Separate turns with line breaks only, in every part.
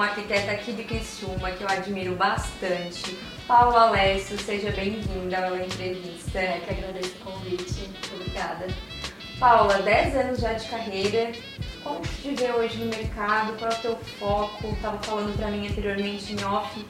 uma arquiteta aqui de Criciúma que eu admiro bastante. Paula Alessio, seja bem-vinda à entrevista.
É, que agradeço o convite. Obrigada.
Paula, 10 anos já de carreira. Como você te vê hoje no mercado? Qual é o teu foco? Estava falando para mim anteriormente em off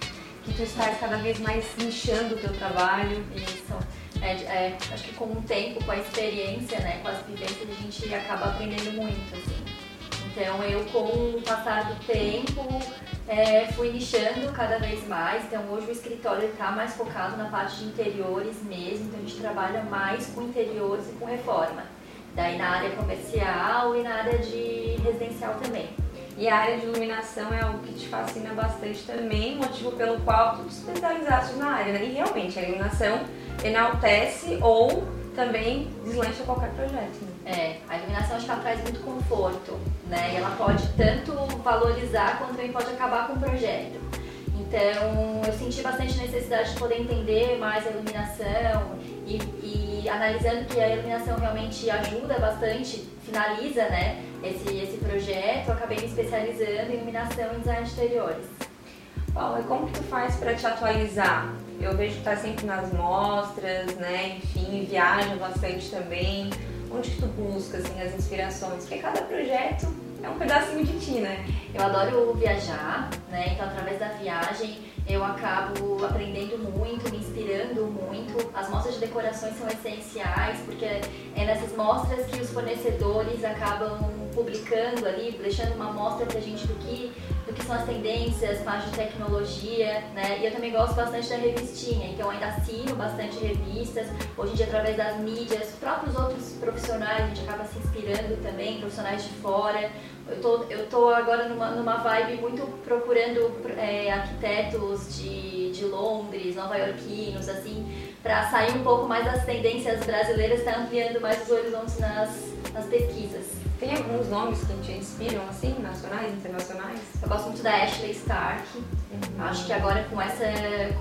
que tu estás cada vez mais nichando o teu trabalho.
Isso. É, é, acho que com o tempo, com a experiência, né, com as vivências, a gente acaba aprendendo muito, assim. Então eu com o passar do tempo é, fui nichando cada vez mais. Então hoje o escritório está mais focado na parte de interiores mesmo, então a gente trabalha mais com interiores e com reforma. Daí na área comercial e na área de residencial também.
E a área de iluminação é algo que te fascina bastante também, motivo pelo qual tu te especializaste na área, né? E realmente a iluminação enaltece ou também deslancha qualquer projeto. Né?
É, a iluminação acho que ela traz muito conforto, né? E ela pode tanto valorizar quanto também pode acabar com o projeto. Então eu senti bastante necessidade de poder entender mais a iluminação e, e analisando que a iluminação realmente ajuda bastante, finaliza né, esse, esse projeto, acabei me especializando em iluminação e design de interiores.
Paula, como que tu faz para te atualizar? Eu vejo que tá sempre nas mostras, né? Enfim, viaja bastante também. Onde que tu busca assim, as inspirações? Porque cada projeto é um pedacinho de ti, né?
Eu adoro viajar, né? Então através da viagem eu acabo aprendendo muito, me inspirando muito. As mostras de decorações são essenciais porque é nessas mostras que os fornecedores acabam publicando ali, deixando uma mostra pra gente do que as tendências, parte de tecnologia, né? E eu também gosto bastante da revistinha, então ainda assino bastante revistas. Hoje em dia, através das mídias, próprios outros profissionais, a gente acaba se inspirando também, profissionais de fora. Eu tô, eu tô agora numa, numa vibe muito procurando é, arquitetos de, de Londres, nova-iorquinos, assim, para sair um pouco mais das tendências brasileiras, tá ampliando mais os horizontes nas, nas pesquisas.
Tem alguns nomes que te inspiram, assim, nacionais, internacionais?
Eu gosto muito da Ashley Stark. Uhum. Acho que agora com essa,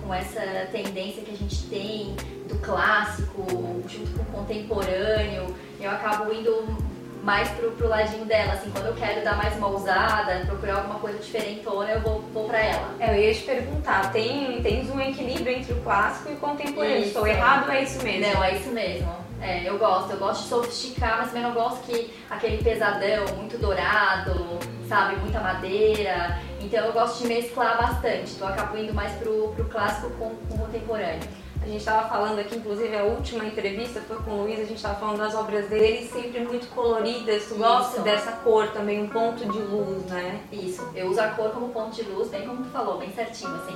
com essa tendência que a gente tem do clássico junto com o contemporâneo, eu acabo indo mais pro, pro ladinho dela, assim, quando eu quero dar mais uma ousada, procurar alguma coisa diferentona, eu vou, vou pra ela.
É, eu ia te perguntar, tem, tens um equilíbrio entre o clássico e o contemporâneo, estou errado ou é isso mesmo?
Não, é isso mesmo. É, eu gosto, eu gosto de sofisticar, mas também não gosto que aquele pesadão, muito dourado, sabe, muita madeira. Então eu gosto de mesclar bastante, então eu acabo indo mais pro, pro clássico com, com o contemporâneo.
A gente estava falando aqui, inclusive a última entrevista foi com o Luiz, a gente estava falando das obras dele, sempre muito coloridas. Tu gosta dessa cor também, um ponto de luz, né?
Isso, eu uso a cor como ponto de luz, bem como tu falou, bem certinho, assim.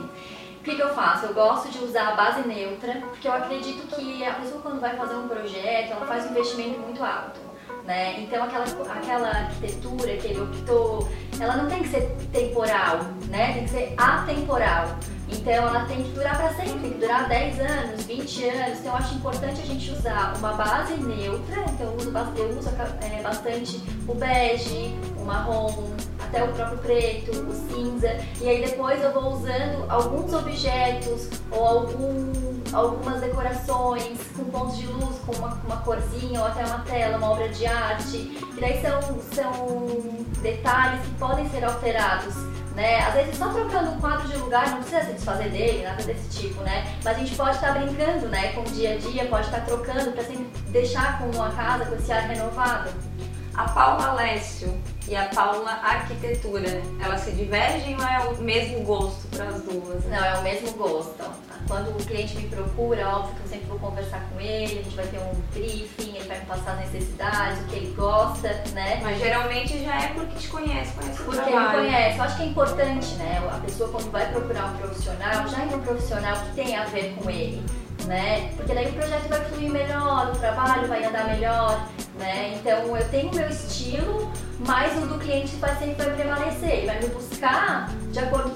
O que, que, eu faço? Eu gosto de usar a base neutra, porque eu acredito que a pessoa quando vai fazer um projeto, ela faz um investimento muito alto. Né? Então aquela, aquela arquitetura, aquele octo, ela não tem que ser temporal, né? Tem que ser atemporal. Então ela tem que durar para sempre, tem que durar 10 anos, 20 anos. Então eu acho importante a gente usar uma base neutra, então eu uso, eu uso é, bastante o bege, o marrom, até o próprio preto, o cinza, e aí depois eu vou usando alguns objetos ou algum, algumas decorações com pontos de luz, com uma, uma corzinha ou até uma tela, uma obra de arte, que daí são, são detalhes que podem ser alterados. Né? Às vezes só trocando um quadro de lugar, não precisa se desfazer dele, nada desse tipo, né? Mas a gente pode estar tá brincando, né? Com o dia a dia, pode estar tá trocando para sempre deixar com a casa com esse ar renovado.
A Paula Alessio e a Paula Arquitetura, elas se divergem ou é o mesmo gosto para as duas?
Não, é o mesmo gosto. Quando o cliente me procura, óbvio que eu sempre vou conversar com ele, a gente vai ter um briefing, ele vai me passar as necessidades, o que ele gosta, né?
Mas geralmente já é porque te conhece, conhece o
Porque
trabalho.
ele conhece. Eu acho que é importante, né? A pessoa quando vai procurar um profissional, já é um profissional que tem a ver com ele né? Porque daí o projeto vai fluir melhor, o trabalho vai andar melhor, né? Então eu tenho o meu estilo, mas o do cliente vai sempre vai prevalecer, ele vai me buscar de acordo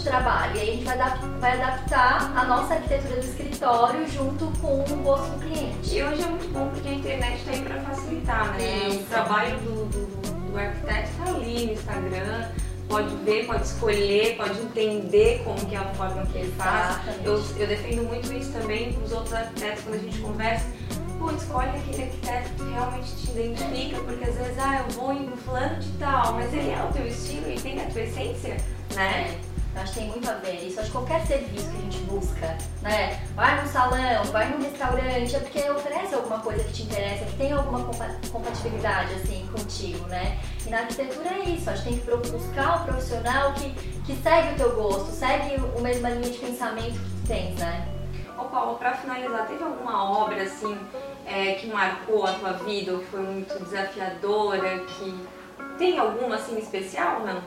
de trabalho. E aí a gente vai, adaptar, vai adaptar a nossa arquitetura do escritório junto com o gosto do cliente.
E hoje é muito bom porque a internet está aí para facilitar, né? Isso. O trabalho do, do, do arquiteto está ali no Instagram pode ver, pode escolher, pode entender como que é a forma que ele faz. Eu, eu defendo muito isso também com os outros arquitetos quando a gente conversa. Pô, escolhe aquele arquiteto que realmente te identifica, porque às vezes, ah, eu vou em fulano de tal, mas ele é o teu estilo e tem a tua essência. né?
Acho que tem muito a ver isso. Acho que qualquer serviço que a gente busca, né? Vai no salão, vai no restaurante, é porque oferece alguma coisa que te interessa, que tem alguma compatibilidade, assim, contigo, né? E na arquitetura é isso. Acho que tem que buscar um profissional que, que segue o teu gosto, segue a mesma linha de pensamento que tu tens, né?
Ô Paulo, pra finalizar, teve alguma obra, assim, é, que marcou a tua vida, ou que foi muito desafiadora, que... Tem alguma, assim, especial não?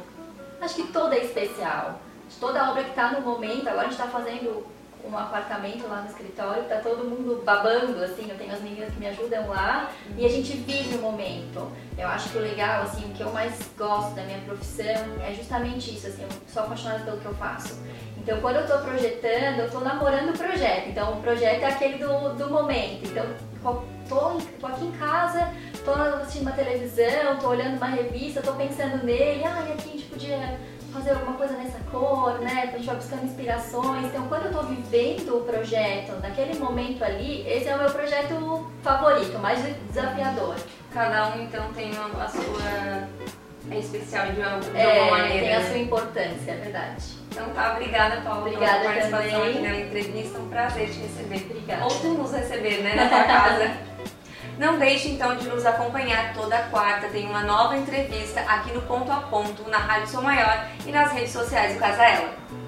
Acho que toda é especial toda a obra que está no momento, agora a gente está fazendo um apartamento lá no escritório, tá todo mundo babando, assim, eu tenho as meninas que me ajudam lá e a gente vive o momento. Eu acho que o legal, assim, o que eu mais gosto da minha profissão é justamente isso, assim, eu sou apaixonada pelo que eu faço. Então, quando eu estou projetando, eu estou namorando o projeto. Então, o projeto é aquele do, do momento. Então, tô, tô aqui em casa, tô assistindo uma televisão, tô olhando uma revista, tô pensando nele, ah, e aqui a gente podia fazer alguma coisa nessa cor, né? A gente vai buscando inspirações. Então, quando eu estou vivendo o projeto, naquele momento ali, esse é o meu projeto favorito, mais desafiador.
Cada um, então, tem a sua... É especial de alguma
é,
maneira.
tem a sua importância, é verdade.
Então tá, obrigada, Paulo,
obrigada
pela participação
também.
aqui na entrevista. Um prazer te receber.
Obrigada.
Ou tu nos receber, né, na tua casa. Não deixe então de nos acompanhar toda quarta, tem uma nova entrevista aqui no Ponto a Ponto, na Rádio Sou Maior e nas redes sociais do Casa Ela.